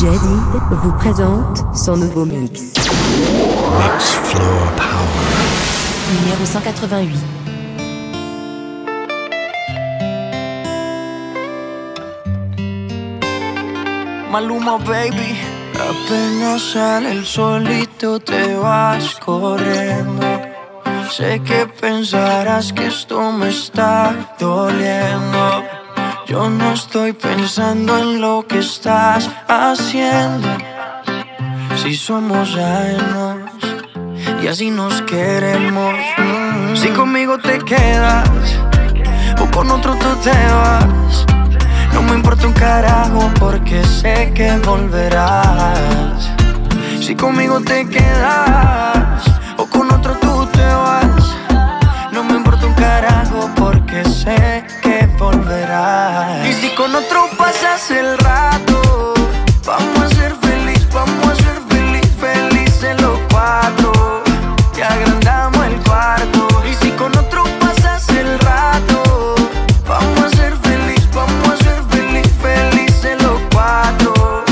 Jadid vous présente son nouveau mix. Mix Floor Power. Numéro 188. Maluma, baby. Apenas sale el solito te vas corriendo. Sé que pensarás que esto me está doliendo. Yo no estoy pensando en lo que estás haciendo. Si somos ajenos y así nos queremos. Si conmigo te quedas o con otro tú te vas. No me importa un carajo porque sé que volverás. Si conmigo te quedas o con otro otro pasas el rato, vamos a ser feliz, vamos a ser feliz, felices los cuatro. Te agrandamos el cuarto. Y si con otro pasas el rato, vamos a ser feliz, vamos a ser feliz, felices los cuatro.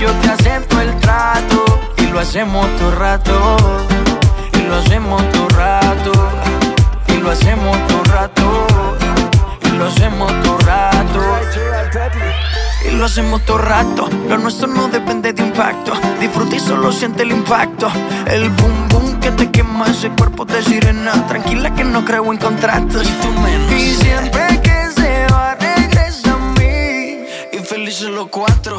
Yo te acepto el trato y lo hacemos todo rato. Lo hacemos todo rato. Lo nuestro no depende de impacto. Disfruta y solo siente el impacto. El boom boom que te quema ese cuerpo de sirena. Tranquila que no creo en contratos. Y tú menos. Y siempre que se va, regresa a mí. Y felices los cuatro.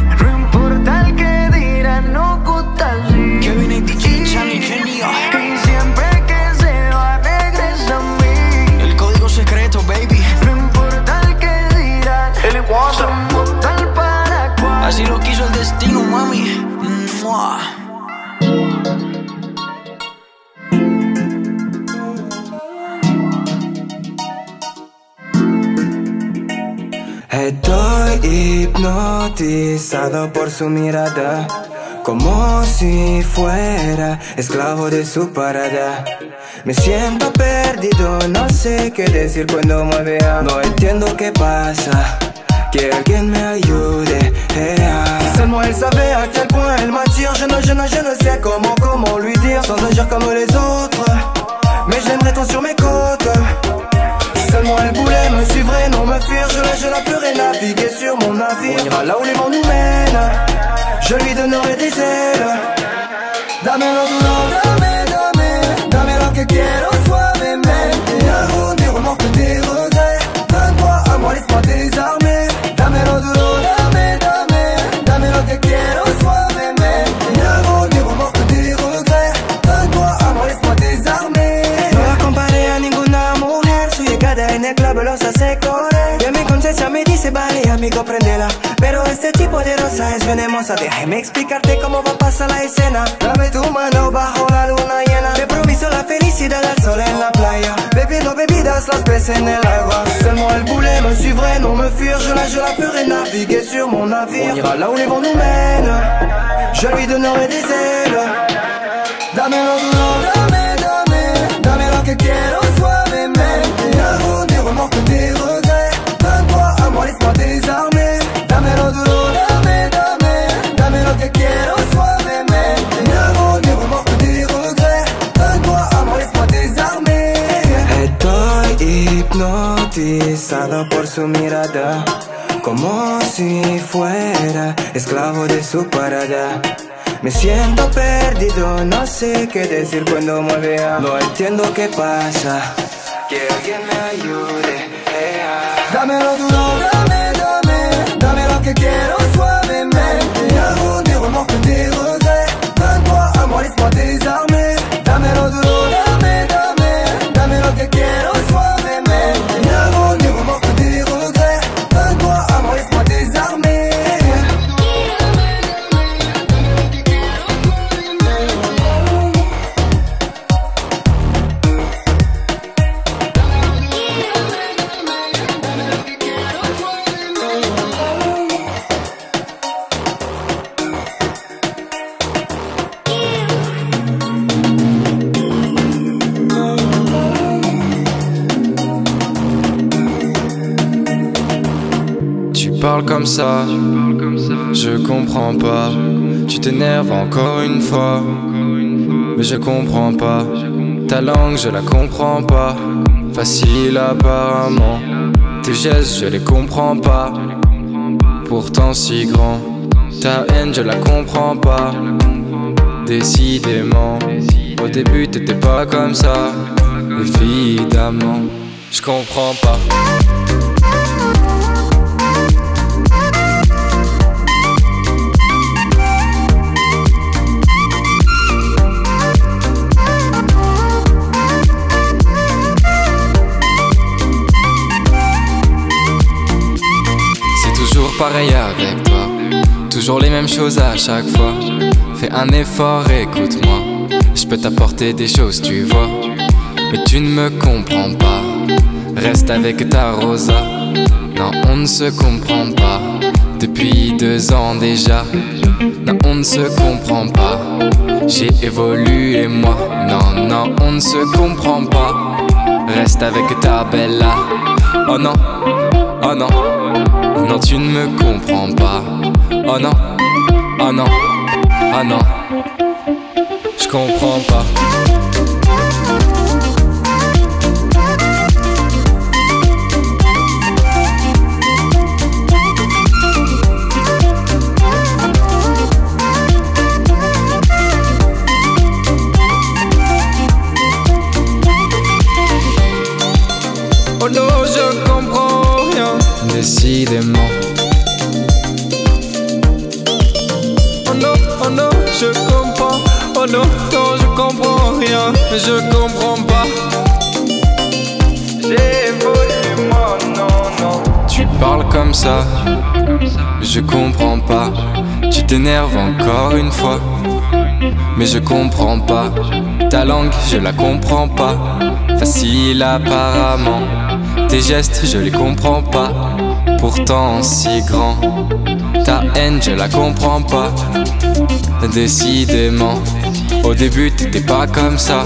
Así lo quiso el destino, mami. Estoy hipnotizado por su mirada, como si fuera esclavo de su parada. Me siento perdido, no sé qué decir cuando me vea. No entiendo qué pasa, que alguien me ayude. Si seulement elle savait à quel point elle m'attire, je ne, je ne, je ne sais comment, comment lui dire sans agir comme les autres. Mais j'aimerais tant sur mes côtes. Seulement elle voulait me suivre et non me fuir, je la, je la ferais naviguer sur mon navire. On ira là où les vents nous mènent, je lui donnerai des ailes. Dame, Déjame explicarte cómo va a pasar la escena. Dame tu mano bajo la luna llena. Te proviso la felicidad al sol en la playa. Bebiendo bebidas, las peces en el agua. Seulement el poulet me suivrait, non me fuir. Je la, je la ferai naviguer sur mon navire. On ira là où les vents nous mènent. Je lui donnerai des ailes. Dámelo duro, dame, dame, dame lo que quiero suavemente. N'avoue des remords des regrets. Donne-toi à moi, laisse-moi désarmer. Dámelo por su mirada. Como si fuera esclavo de su parada. Me siento perdido, no sé qué decir cuando me vea. No entiendo qué pasa. Que alguien me ayude. eh, ah. Dámelo duro, dame, dame, dame lo que quiero comme ça, je comprends pas. Tu t'énerves encore une fois, mais je comprends pas. Ta langue, je la comprends pas. Facile apparemment. Tes gestes, je les comprends pas. Pourtant si grand. Ta haine, je la comprends pas. Décidément. Au début, t'étais pas comme ça. Évidemment, je comprends pas. Pareil avec toi. Toujours les mêmes choses à chaque fois. Fais un effort, écoute-moi. Je peux t'apporter des choses, tu vois. Mais tu ne me comprends pas. Reste avec ta rosa. Non, on ne se comprend pas. Depuis deux ans déjà. Non, on ne se comprend pas. J'ai évolué moi. Non, non, on ne se comprend pas. Reste avec ta bella. Oh non, oh non. Non, tu ne me comprends pas. Oh non, oh non, oh non. Je comprends pas. Non, je comprends rien. Je comprends pas. J'ai évolué, moi, non, non. Tu parles comme ça. Je comprends pas. Tu t'énerves encore une fois. Mais je comprends pas. Ta langue, je la comprends pas. Facile apparemment. Tes gestes, je les comprends pas. Pourtant si grand. Ta haine, je la comprends pas. Décidément. Au début, t'étais pas comme ça.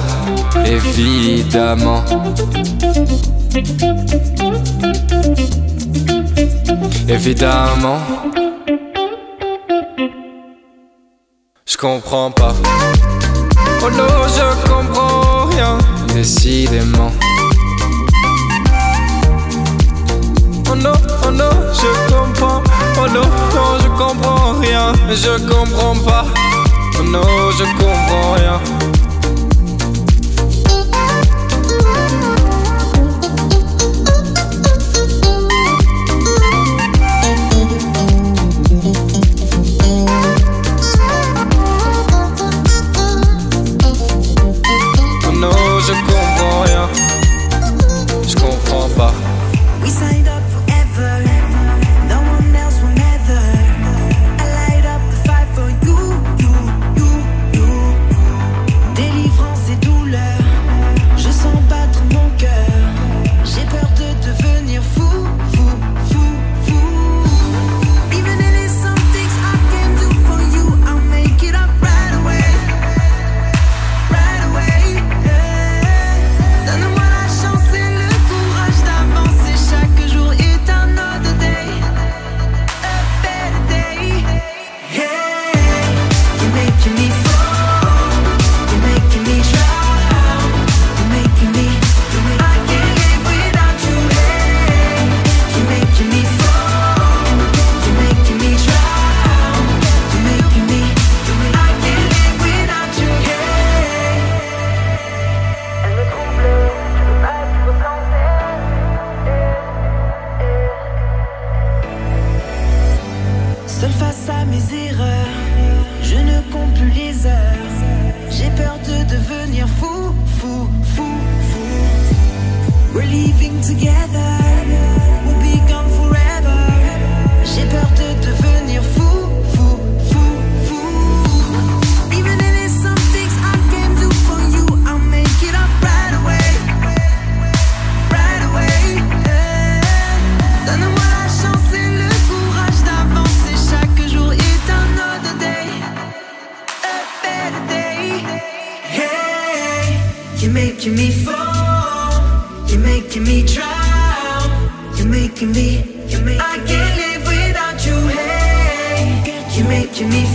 Évidemment. Évidemment. Je comprends pas. Oh non, je comprends rien. Décidément. Oh non, oh non, je comprends. Oh non, non, je comprends rien. Je comprends pas. Non, je comprends rien. You make me, I can't live without you, hey. you make making me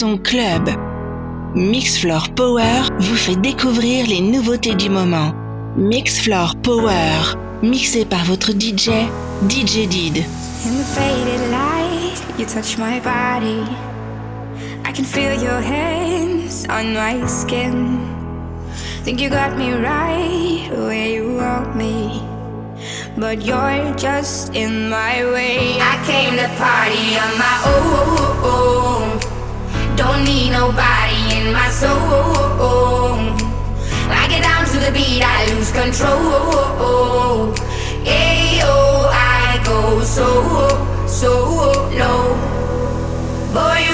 son club. Mixfloor Power vous fait découvrir les nouveautés du moment. Mixfloor Power, mixé par votre DJ, DJ Did. In the faded light, you touch my body. I can feel your hands on my skin. Think you got me right where you want me. But you're just in my way. I came to party on my own. lose control. Ayo, I go so, so low. Boy,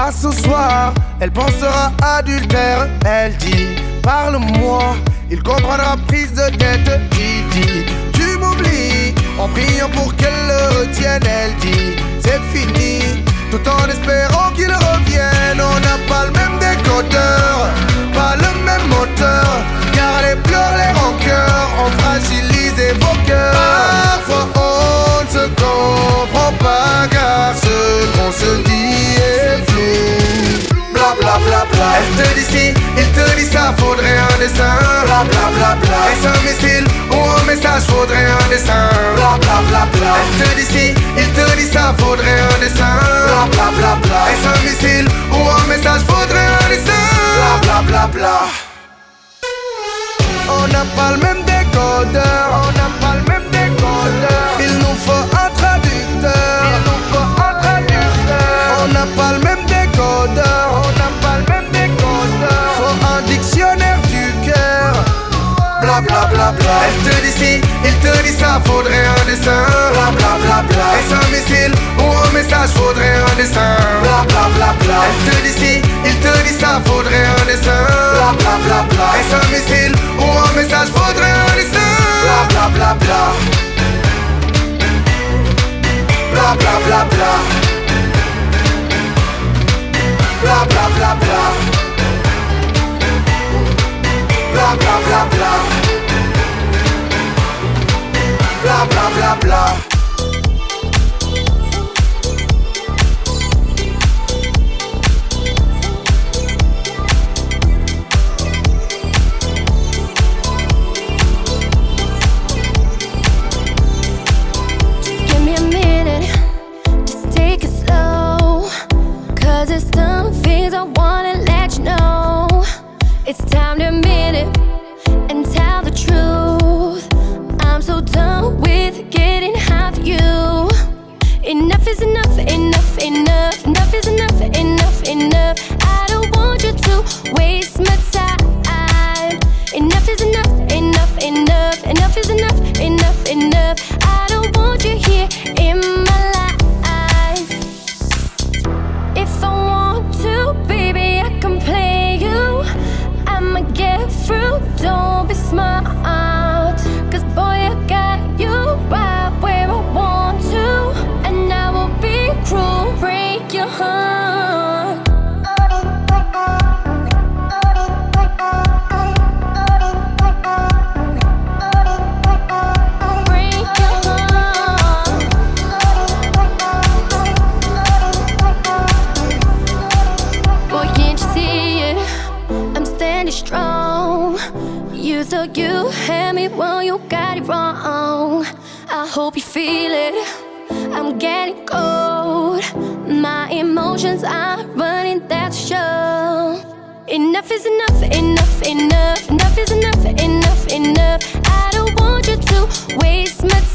pas ce soir, elle pensera adultère. Elle dit, parle-moi, il comprendra prise de tête. Il dit, tu m'oublies, en priant pour qu'elle le retienne. Elle dit, c'est fini, tout en espérant qu'il revienne. On n'a pas le même décodeur, pas le même moteur. Car les pleurs, les rancœurs ont fragilisé vos cœurs. Parfois on ne se comprend pas car ce qu'on se dit. Bla. Elle te dit si, il te dit ça, faudrait un dessin. Bla bla bla bla. Est-ce un missile ou un message, faudrait un dessin. Bla bla bla bla. Elle te dit si, il te dit ça, faudrait un dessin. Bla bla bla bla. Est-ce un missile ou un message, faudrait un dessin. Bla bla bla bla. On n'a pas le même décodeur. On il te dit ça, faudrait un dessin. Bla bla bla bla. Est-ce un missile ou un message, faudrait un dessin? Bla bla bla bla. Elle te dit si, il te dit ça, faudrait un dessin. Bla bla bla bla. Est-ce un missile ou un message, faudrait un dessin? Bla bla bla bla. Bla bla bla bla. Bla bla bla bla. Bla bla bla bla. Wanna let you know. It's time to admit it and tell the truth. Getting half you. Enough is enough, enough, enough. Enough is enough, enough, enough. Hope you feel it. I'm getting cold. My emotions are running that show. Enough is enough, enough, enough. Enough is enough, enough, enough. I don't want you to waste my time.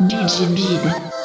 Digimid.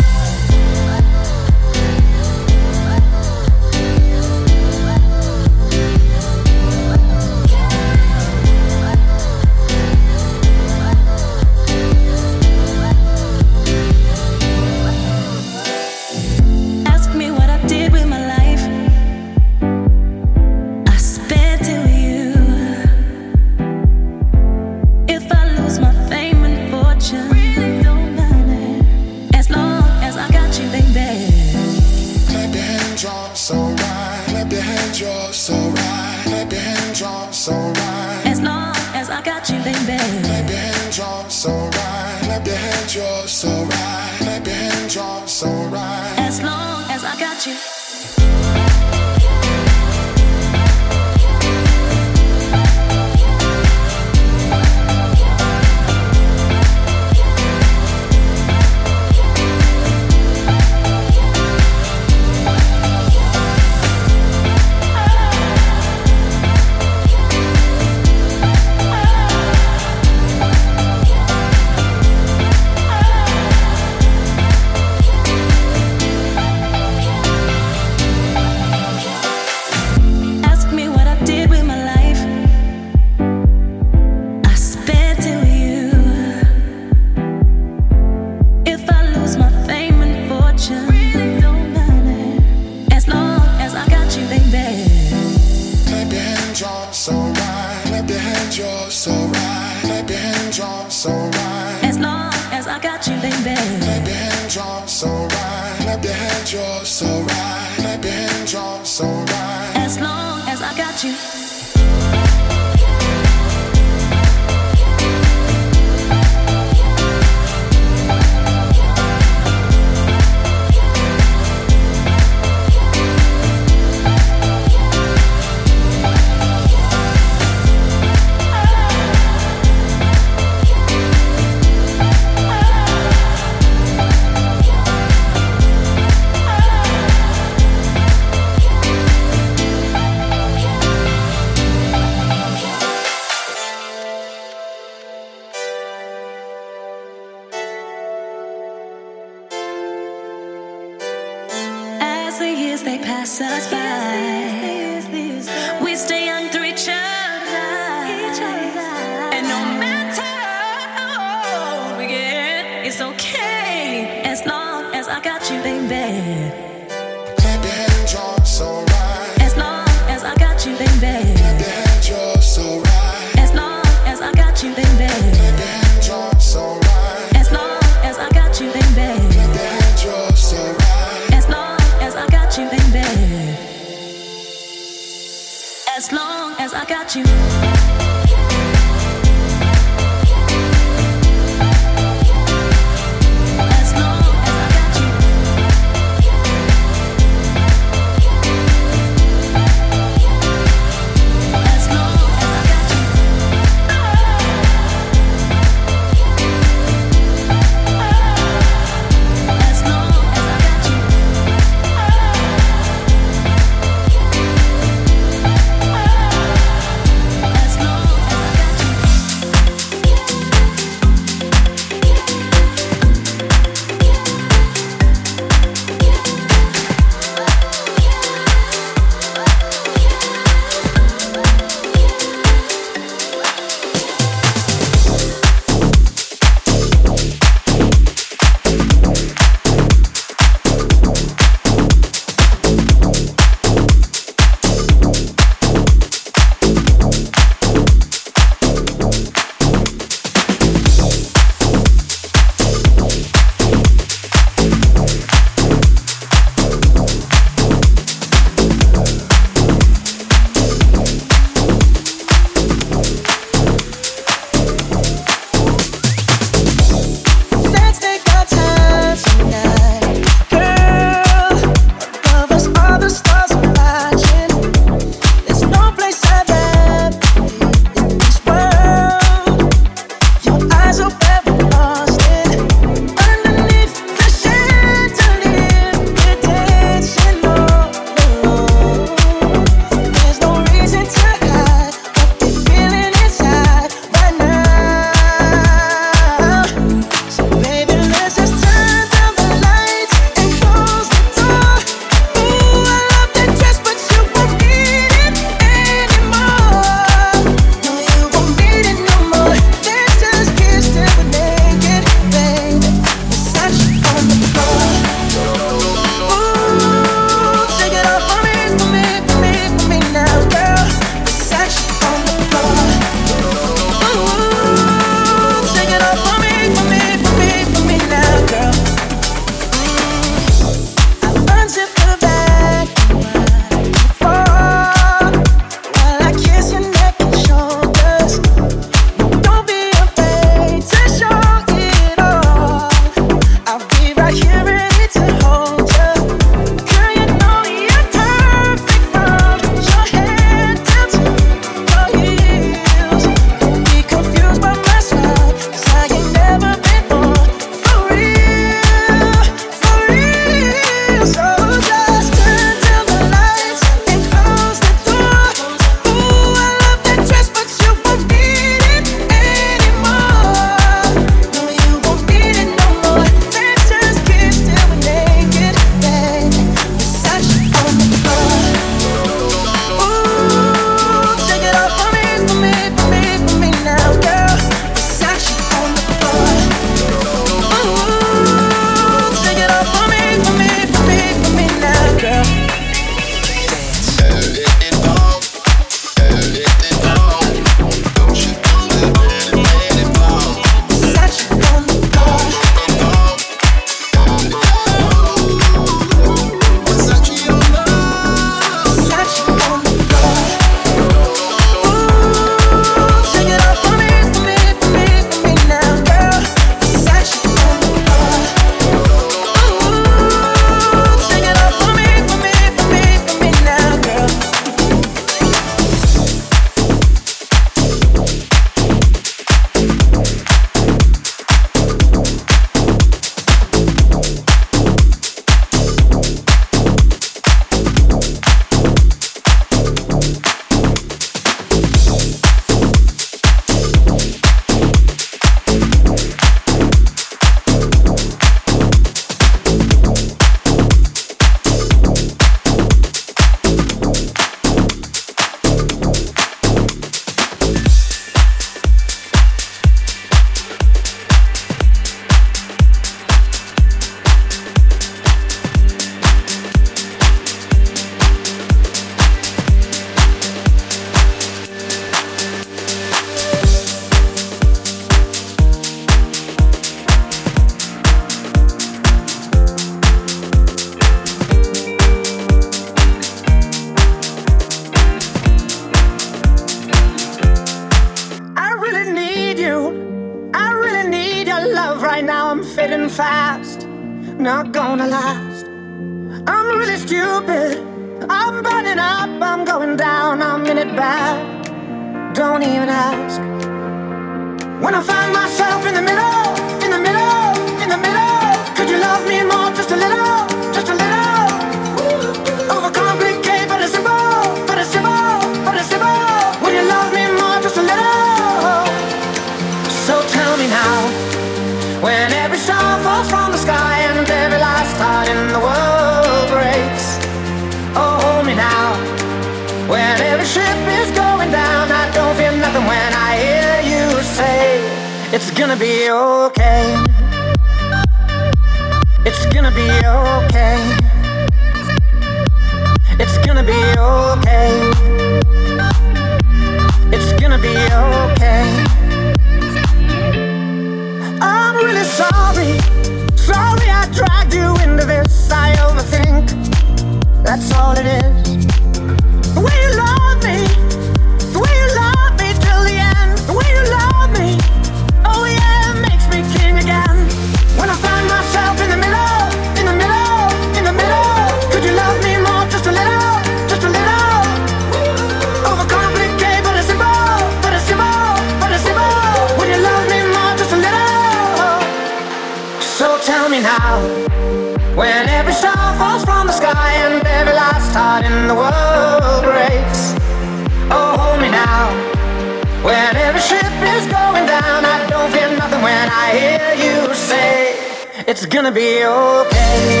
I hear you say it's gonna be okay.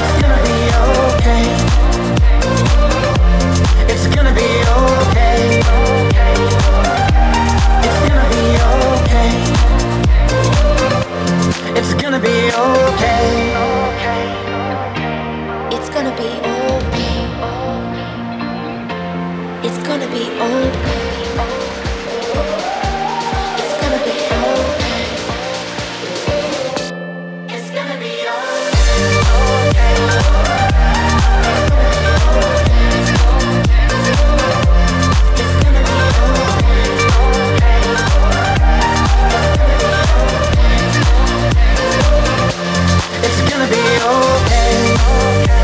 It's gonna be okay. It's gonna be okay. It's gonna be okay. It's gonna be okay. It's gonna be okay. It's gonna be okay.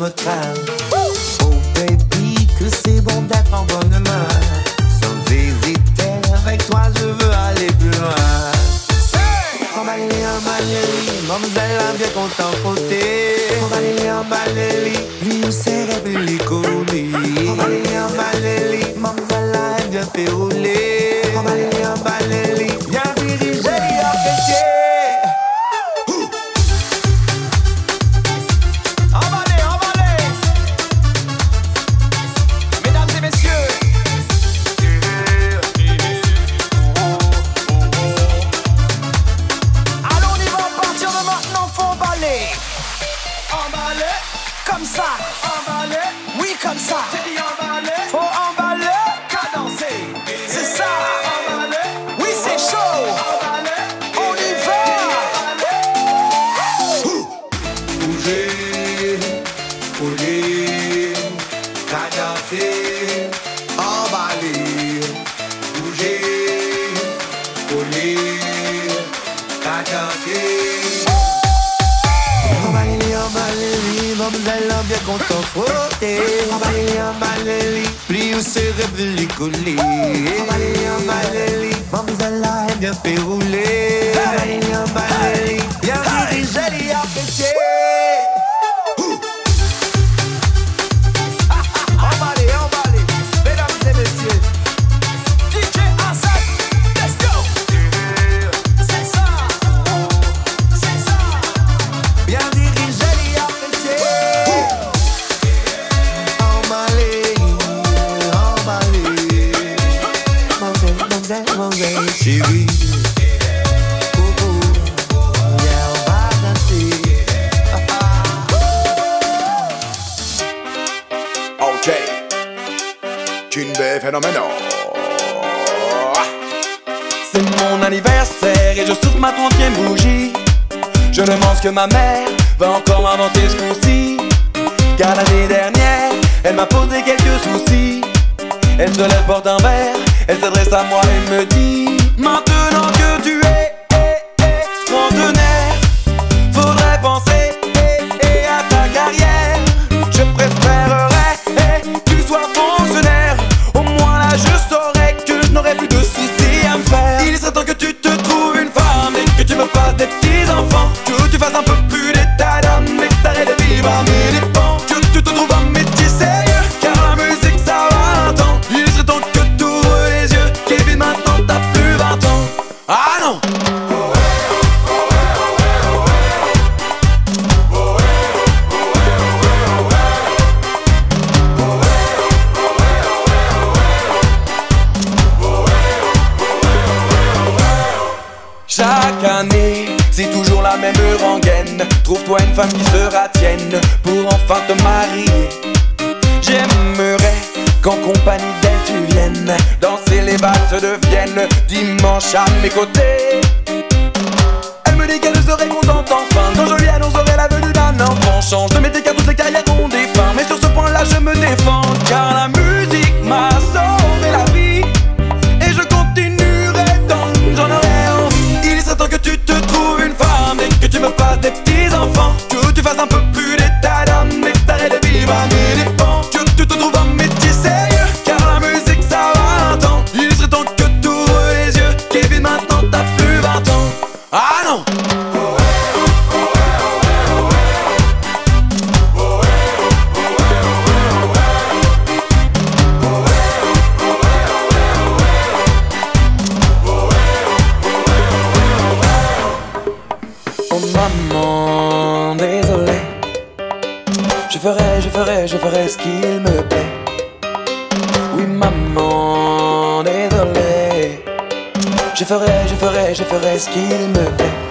Oh baby, que c'est bon d'être en bonne main. Sans hésiter, avec toi je veux aller plus loin. Emballe-les, bien content côté. Emballe-les, emballe-les, lui ou bien fait C'est mon anniversaire et je souffre ma trentième bougie. Je demande ce que ma mère va encore m'inventer ce coup-ci. Car l'année dernière, elle m'a posé quelques soucis. Elle se lève, porte un verre, elle s'adresse à moi et me dit Maintenant Chan mes côtés Je ferai ce qu'il me plaît. Oui, maman, désolé. Je ferai, je ferai, je ferai ce qu'il me plaît.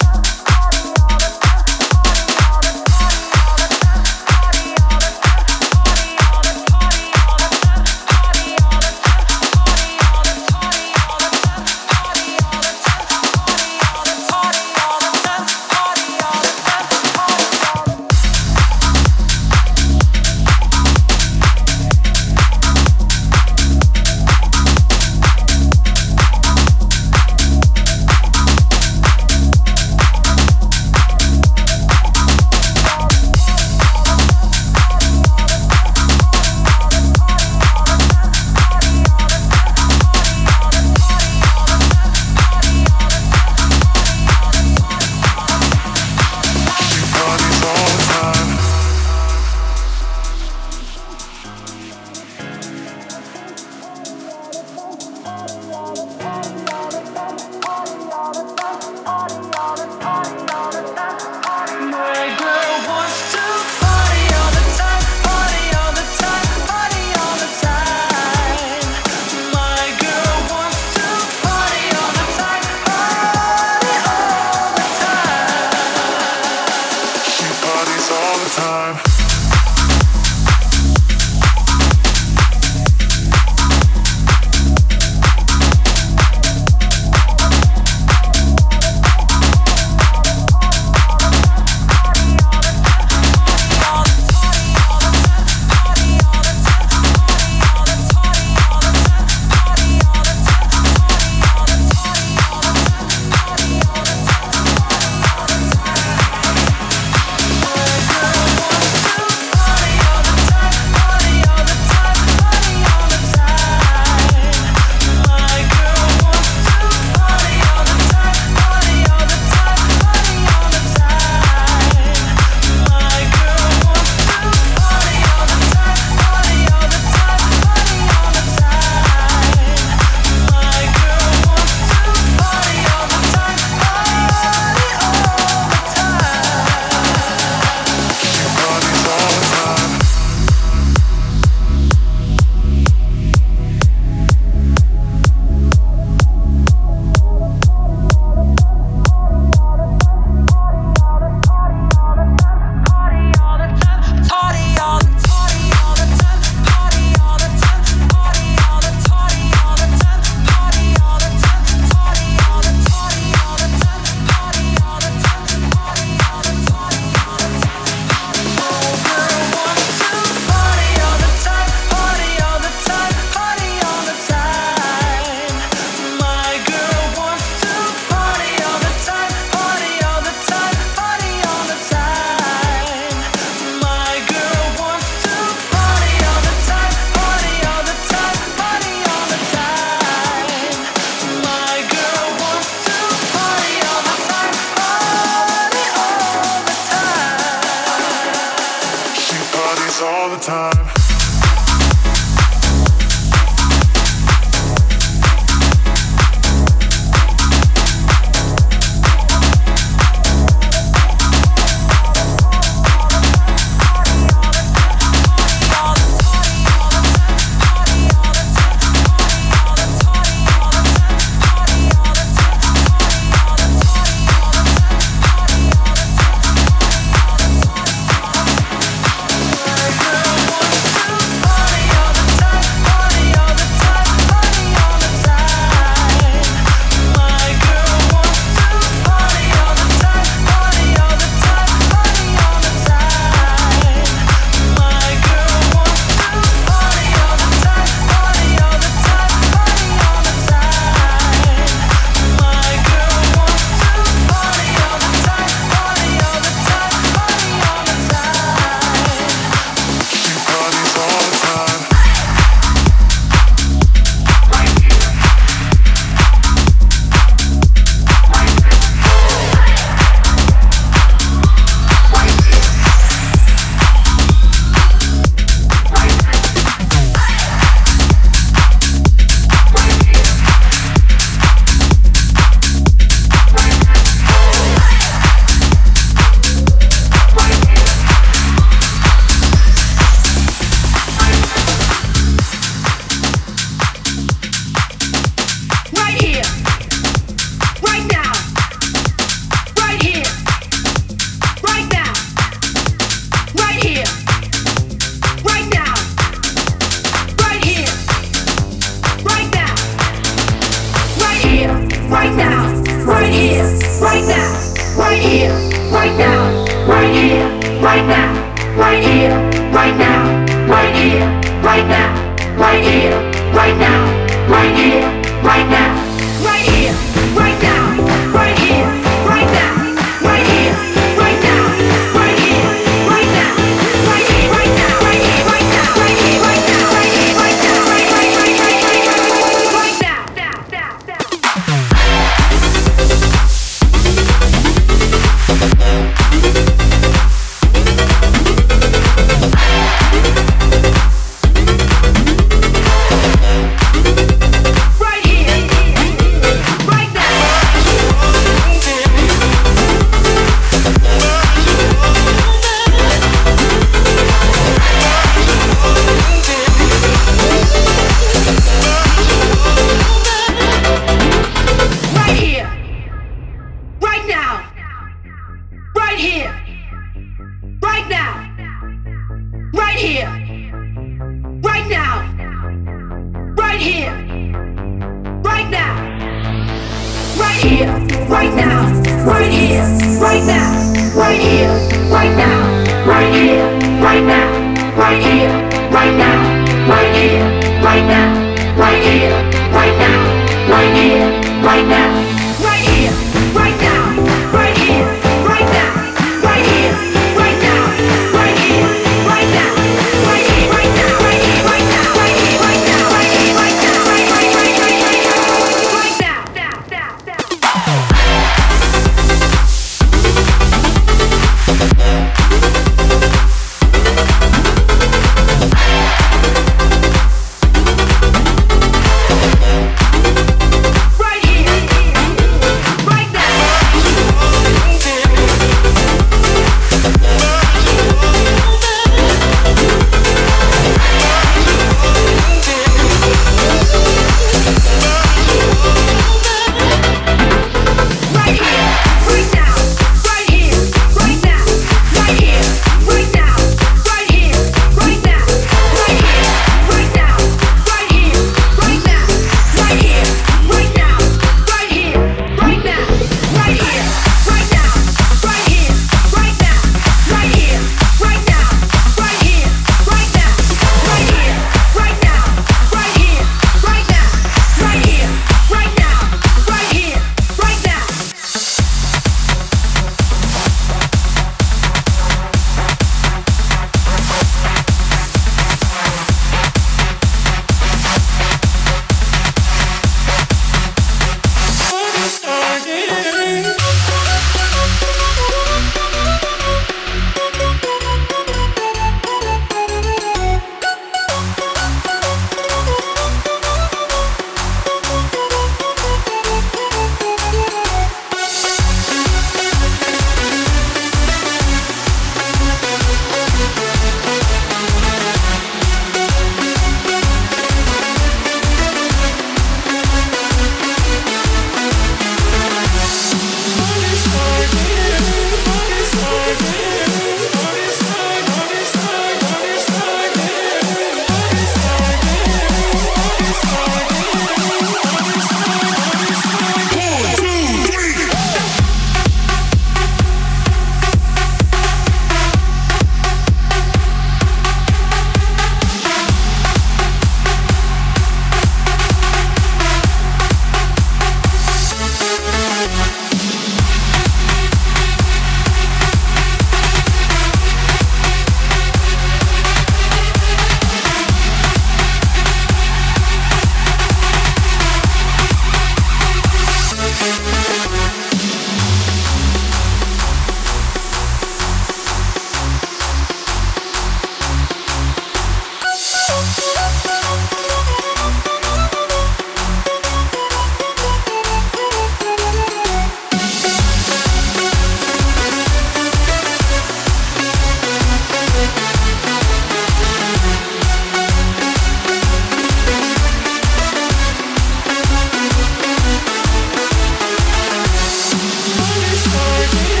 started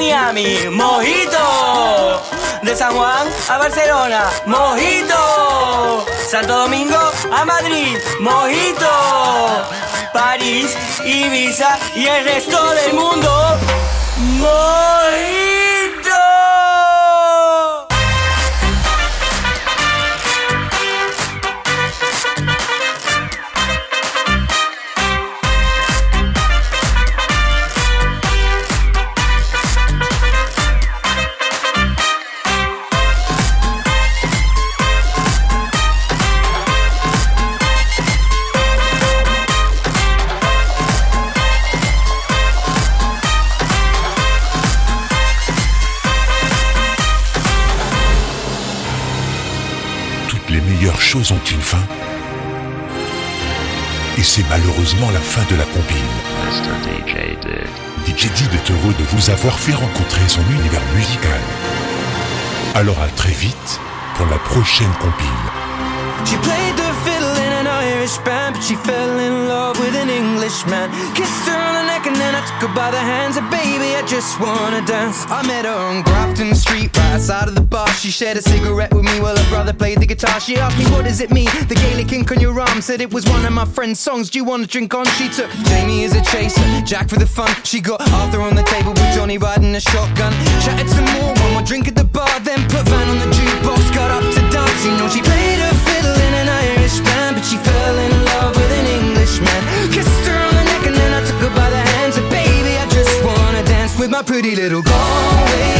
Miami, mojito. De San Juan a Barcelona, mojito. Santo Domingo a Madrid, mojito. París, Ibiza y el resto del mundo, mojito. Fin de la compile. DJ Dib est heureux de vous avoir fait rencontrer son univers musical. Alors à très vite pour la prochaine compile. Irish band, but she fell in love with an Englishman. Kissed her on the neck and then I took her by the hands. And baby, I just wanna dance. I met her on Grafton Street, right outside of the bar. She shared a cigarette with me while her brother played the guitar. She asked me, What does it mean? The Gaelic ink on your arm said it was one of my friend's songs. Do you wanna drink on? She took Jamie as a chaser, Jack for the fun. She got Arthur on the table with Johnny riding a shotgun. Chatted some more, one more drink at the bar, then put Van on the jukebox. Got up to dance, you know she played her fiddle in an Irish band, but she pretty little Galway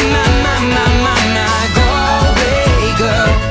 My, my, my, my, my, my, my Galway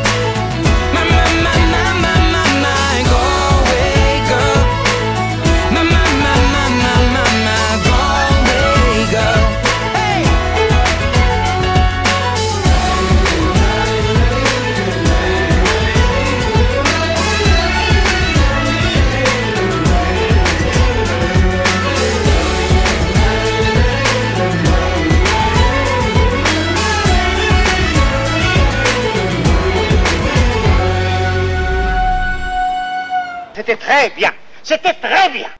c'était très bien. C'était très bien.